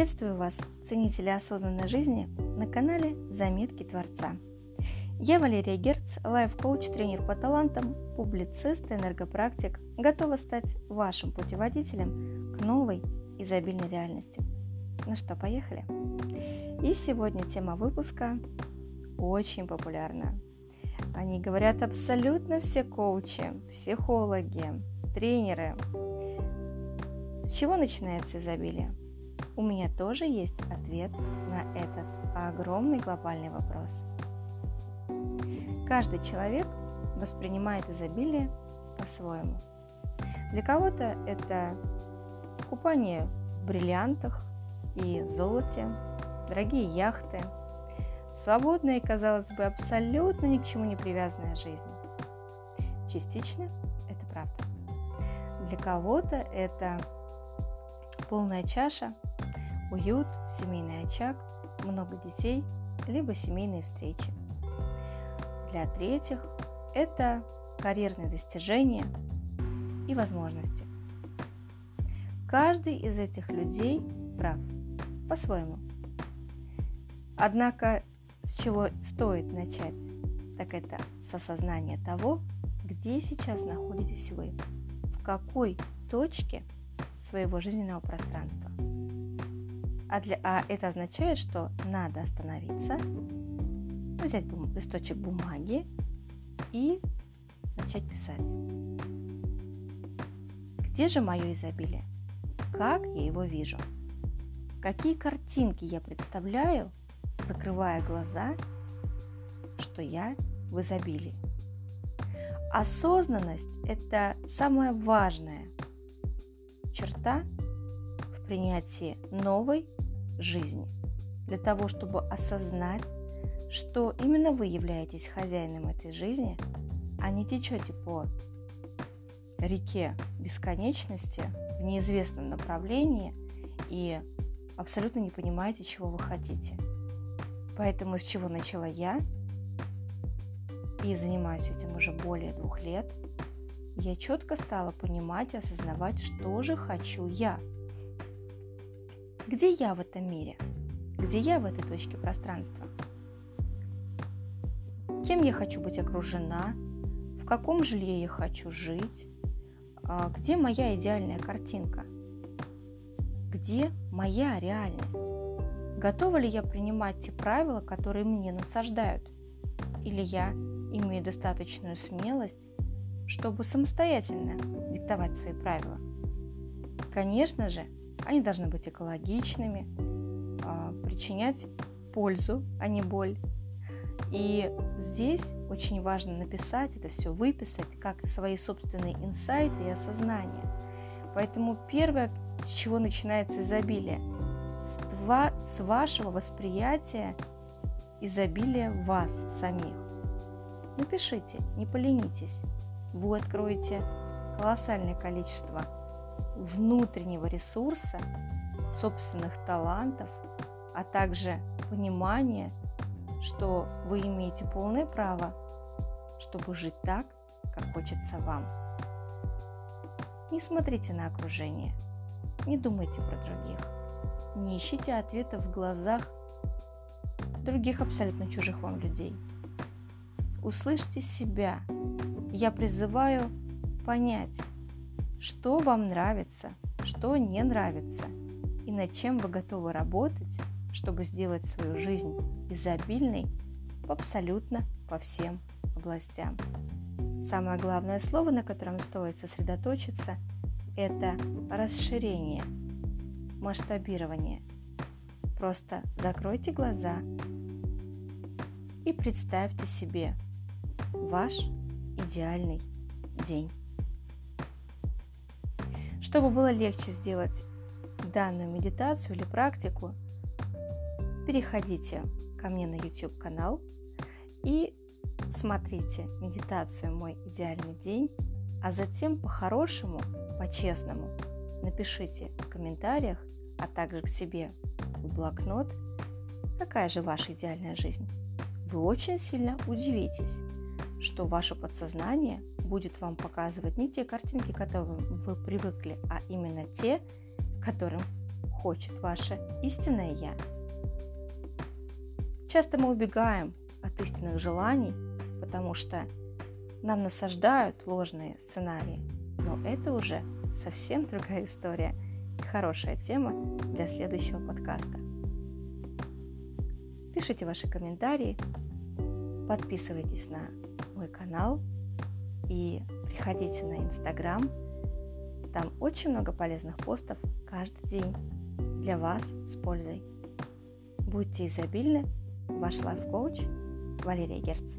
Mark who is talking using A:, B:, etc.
A: Приветствую вас, ценители осознанной жизни, на канале «Заметки Творца». Я Валерия Герц, лайф-коуч, тренер по талантам, публицист, энергопрактик, готова стать вашим путеводителем к новой изобильной реальности. Ну что, поехали? И сегодня тема выпуска очень популярна. Они говорят абсолютно все коучи, психологи, тренеры. С чего начинается изобилие? У меня тоже есть ответ на этот огромный глобальный вопрос. Каждый человек воспринимает изобилие по-своему. Для кого-то это купание в бриллиантах и золоте, дорогие яхты, свободная и, казалось бы, абсолютно ни к чему не привязанная жизнь. Частично это правда. Для кого-то это полная чаша, уют, семейный очаг, много детей, либо семейные встречи. Для третьих это карьерные достижения и возможности. Каждый из этих людей прав по-своему. Однако с чего стоит начать, так это с осознания того, где сейчас находитесь вы, в какой точке своего жизненного пространства. А, для, а это означает, что надо остановиться, взять бум, листочек бумаги и начать писать. Где же мое изобилие? Как я его вижу? Какие картинки я представляю, закрывая глаза, что я в изобилии? Осознанность – это самая важная черта в принятии новой жизни, для того, чтобы осознать, что именно вы являетесь хозяином этой жизни, а не течете по реке бесконечности в неизвестном направлении и абсолютно не понимаете, чего вы хотите. Поэтому с чего начала я, и занимаюсь этим уже более двух лет, я четко стала понимать и осознавать, что же хочу я – где я в этом мире? Где я в этой точке пространства? Кем я хочу быть окружена? В каком жилье я хочу жить? А, где моя идеальная картинка? Где моя реальность? Готова ли я принимать те правила, которые мне насаждают? Или я имею достаточную смелость, чтобы самостоятельно диктовать свои правила? Конечно же, они должны быть экологичными, а, причинять пользу, а не боль. И здесь очень важно написать это все, выписать, как свои собственные инсайты и осознания. Поэтому первое, с чего начинается изобилие, с, два, с вашего восприятия изобилия вас самих. Напишите, не поленитесь. Вы откроете колоссальное количество внутреннего ресурса, собственных талантов, а также понимание, что вы имеете полное право, чтобы жить так, как хочется вам. Не смотрите на окружение, не думайте про других, не ищите ответов в глазах других абсолютно чужих вам людей. Услышьте себя. Я призываю понять, что вам нравится, что не нравится и над чем вы готовы работать, чтобы сделать свою жизнь изобильной абсолютно по всем областям. Самое главное слово, на котором стоит сосредоточиться, это расширение, масштабирование. Просто закройте глаза и представьте себе ваш идеальный день. Чтобы было легче сделать данную медитацию или практику, переходите ко мне на YouTube канал и смотрите медитацию «Мой идеальный день», а затем по-хорошему, по-честному напишите в комментариях, а также к себе в блокнот, какая же ваша идеальная жизнь. Вы очень сильно удивитесь, что ваше подсознание будет вам показывать не те картинки, к которым вы привыкли, а именно те, которым хочет ваше истинное Я. Часто мы убегаем от истинных желаний, потому что нам насаждают ложные сценарии, но это уже совсем другая история и хорошая тема для следующего подкаста. Пишите ваши комментарии, подписывайтесь на мой канал и приходите на Инстаграм. Там очень много полезных постов каждый день для вас с пользой. Будьте изобильны. Ваш лайф-коуч Валерия Герц.